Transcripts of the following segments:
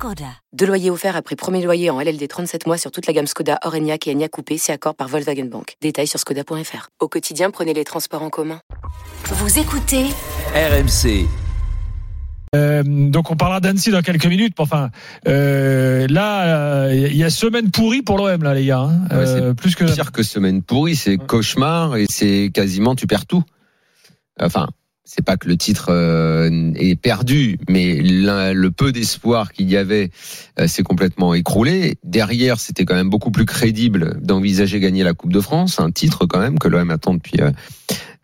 Skoda. Deux loyers offerts après premier loyer en LLD 37 mois sur toute la gamme Skoda, Orenia et Enya Coupé, c'est accord par Volkswagen Bank. Détails sur skoda.fr. Au quotidien, prenez les transports en commun. Vous écoutez RMC. Euh, donc on parlera d'Annecy dans quelques minutes. mais Enfin, euh, là, il y a semaine pourrie pour l'OM là, les gars. hein. Ouais, c'est Euh, plus que pire que semaine pourrie, c'est cauchemar et c'est quasiment tu perds tout. Enfin, c'est pas que le titre euh, est perdu, mais le peu d'espoir qu'il y avait euh, s'est complètement écroulé. Derrière, c'était quand même beaucoup plus crédible d'envisager gagner la Coupe de France, un titre quand même que l'OM attend depuis euh,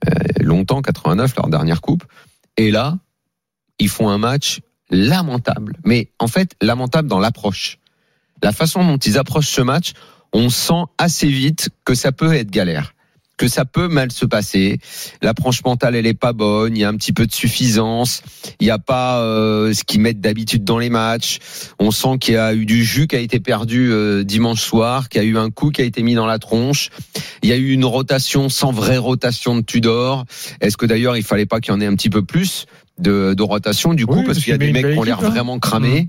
euh, longtemps, 89, leur dernière coupe. Et là, ils font un match lamentable, mais en fait lamentable dans l'approche. La façon dont ils approchent ce match, on sent assez vite que ça peut être galère, que ça peut mal se passer. L'approche mentale, elle est pas bonne. Il y a un petit peu de suffisance. Il n'y a pas euh, ce qu'ils mettent d'habitude dans les matchs. On sent qu'il y a eu du jus qui a été perdu euh, dimanche soir, qu'il y a eu un coup qui a été mis dans la tronche. Il y a eu une rotation sans vraie rotation de Tudor. Est-ce que d'ailleurs il fallait pas qu'il y en ait un petit peu plus de, de rotation du coup? Oui, parce qu'il y a des mecs qui ont l'air hein. vraiment cramés.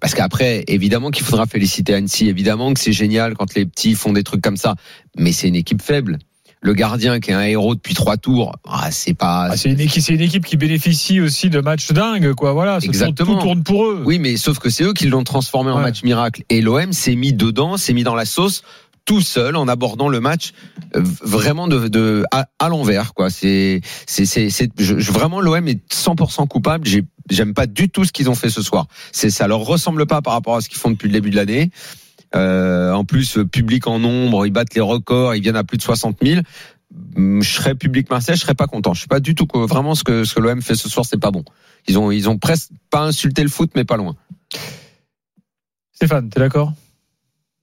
Parce qu'après, évidemment qu'il faudra féliciter Annecy, évidemment que c'est génial quand les petits font des trucs comme ça, mais c'est une équipe faible. Le gardien qui est un héros depuis trois tours, ah, c'est pas. Ah, c'est une équipe, c'est une équipe qui bénéficie aussi de matchs dingues, quoi. Voilà, tourne- Exactement. tout tourne pour eux. Oui, mais sauf que c'est eux qui l'ont transformé en match miracle. Et l'OM s'est mis dedans, s'est mis dans la sauce tout seul en abordant le match euh, vraiment de, de à, à l'envers quoi c'est c'est c'est vraiment l'OM est 100% coupable j'ai j'aime pas du tout ce qu'ils ont fait ce soir c'est ça leur ressemble pas par rapport à ce qu'ils font depuis le début de l'année euh, en plus euh, public en nombre ils battent les records ils viennent à plus de 60 000 Hum, je serais public Marseille je serais pas content. Je suis pas du tout vraiment ce que ce que l'OM fait ce soir c'est pas bon. Ils ont ils ont presque pas insulté le foot mais pas loin. Stéphane, t'es d'accord?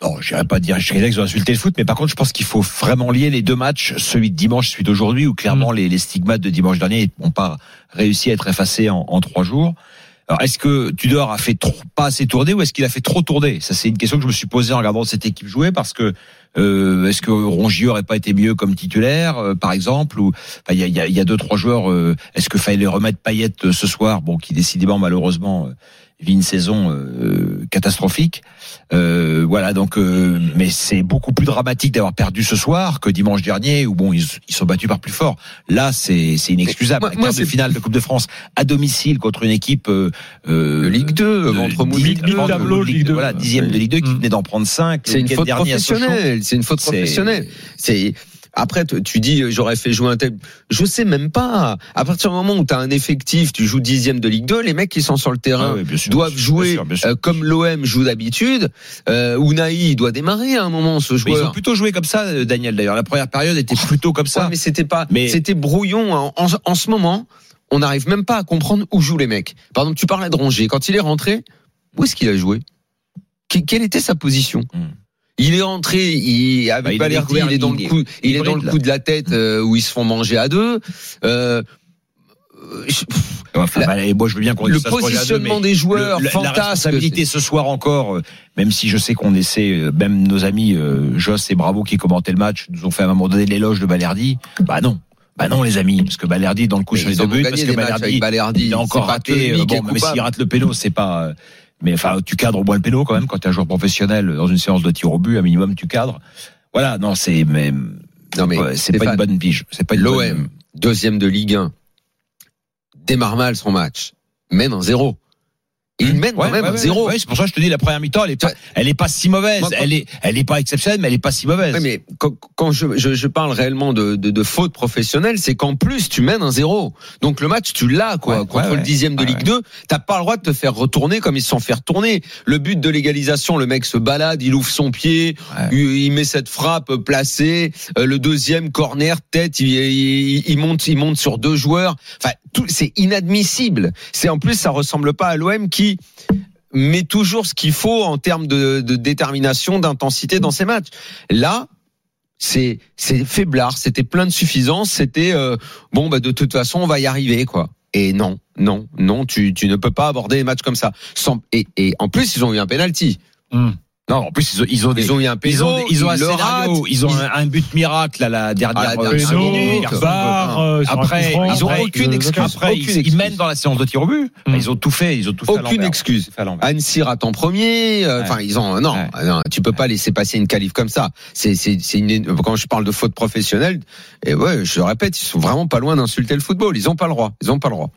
Non, je n'irais pas dire qu'ils ont insulté le foot, mais par contre, je pense qu'il faut vraiment lier les deux matchs, celui de dimanche, celui d'aujourd'hui, où clairement les, les stigmates de dimanche dernier n'ont pas réussi à être effacés en, en trois jours. Alors, est-ce que Tudor a fait trop, pas assez tourner ou est-ce qu'il a fait trop tourner? Ça, c'est une question que je me suis posée en regardant cette équipe jouer parce que euh, est-ce que Rongier aurait pas été mieux comme titulaire, euh, par exemple ou il y a, y, a, y a deux trois joueurs. euh, est-ce que fallait remettre Payet euh, ce soir? Bon, qui décidément malheureusement euh, vit une saison euh, catastrophique. Euh, voilà, donc, euh, mais c'est beaucoup plus dramatique d'avoir perdu ce soir que dimanche dernier, où bon, ils, ils sont battus par plus fort. Là, c'est c'est inexcusable. Moi- moi, de finale de Coupe de France à domicile contre une équipe euh, euh, de Ligue 2 de- ventre mou Ligue 2 mi- tableau de Ligue 2. Voilà, dixième de Ligue 2 qui Mm. venait d'en prendre cinq. le C'est une faute professionnelle. C'est une faute professionnelle. C'est après tu dis j'aurais fait jouer un tel. Je sais même pas. À partir du moment où tu as un effectif, tu joues dixième de Ligue 2, les mecs qui sont sur le terrain Ah oui, bien sûr, doivent jouer bien sûr, bien sûr. euh, comme l'OM joue d'habitude. Euh, Unai il doit démarrer à un moment ce Mais ils ont joueur. plutôt joué comme ça, euh, Daniel. D'ailleurs, la première période était plutôt comme ça. Ouais, mais c'était pas. Mais- C'était brouillon. En, en- en ce moment, on n'arrive même pas à comprendre où jouent les mecs. Par exemple, tu parlais de Rongier. Quand il est rentré, où est-ce qu'il a joué? Que- Quelle était sa position? Hmm. Il est rentré, il, avec Bah, il Balerdi, il est dans le coup, il est dans le coup de la tête euh, où ils se font manger à deux. Euh, je- Enfin, La- bah, moi, je veux bien qu'on le deux, positionnement des joueurs, le- la fantasque. responsabilité ce soir encore, euh, même si je sais qu'on essaie, euh, même nos amis euh, Joss et Bravo qui commentaient le match nous ont fait à un moment donné l'éloge de Balerdi. Bah non. Bah non les amis, parce que Balerdi dans le coup Mais sur les deux buts, parce que Balerdi, Balerdi. il a encore raté. euh, bon, mais s'il rate le péno, c'est pas. Mais enfin, tu cadres au moins le péno quand même quand tu es un joueur professionnel dans une séance de tir au but, un minimum tu cadres. Voilà, non, c'est mais Non mais c'est pas une bonne pige. C'est pas bonne- L'OM, deuxième de Ligue 1, démarre mal son match, mène en zéro. Et il mène Ouais, quand même ouais, ouais, zéro. c'est pour ça que je te dis la première mi-temps, elle est pas, Ouais. elle est pas si mauvaise. Moi, Elle est, elle est pas exceptionnelle, mais elle est pas si mauvaise. Mais quand, quand je, je, je parle réellement de, de, de faute professionnelle, c'est qu'en plus tu mènes un zéro. Donc le match tu l'as quoi. Contre le dixième de Ligue ouais. 2, t'as pas le droit de te faire retourner comme ils se sont fait retourner. Le but de l'égalisation, le mec se balade, il ouvre son pied, il, met cette frappe placée. Euh, le deuxième corner tête, il, il, il monte, il monte sur deux joueurs. Enfin, tout, c'est inadmissible. C'est en plus ça ressemble pas à l'OM qui met toujours ce qu'il faut en termes de, détermination, d'intensité dans ses matchs. Là, c'est c'est faiblard, c'était plein de suffisance, c'était euh, bon bah de toute façon on va y arriver quoi. Et non, non, non, tu, tu ne peux pas aborder les matchs comme ça. Et, et en plus ils ont eu un penalty. Hum. Non, en plus, ils ont, ils ont, des- Ils ont eu un ils ont, ils ont un scénario, ils ont ils- un, un but miracle à la dernière, À la euh, dernière cinq Péno, minutes. Personne VAR, euh, Après, ils ont avec, aucune euh, excuse. Après, Aucune ils, excuse. mènent dans la séance de tir au but. Mm. Ils ont tout fait, ils ont tout fait. Aucune excuse. Fait. Annecy rate en premier. euh, Ouais. Enfin, ils ont non, Ouais. non, tu peux pas laisser passer une qualif comme ça. C'est c'est c'est une quand je parle de faute professionnelle. Et ouais, je le répète, ils sont vraiment pas loin d'insulter le football. Ils ont pas le droit. Ils ont pas le droit.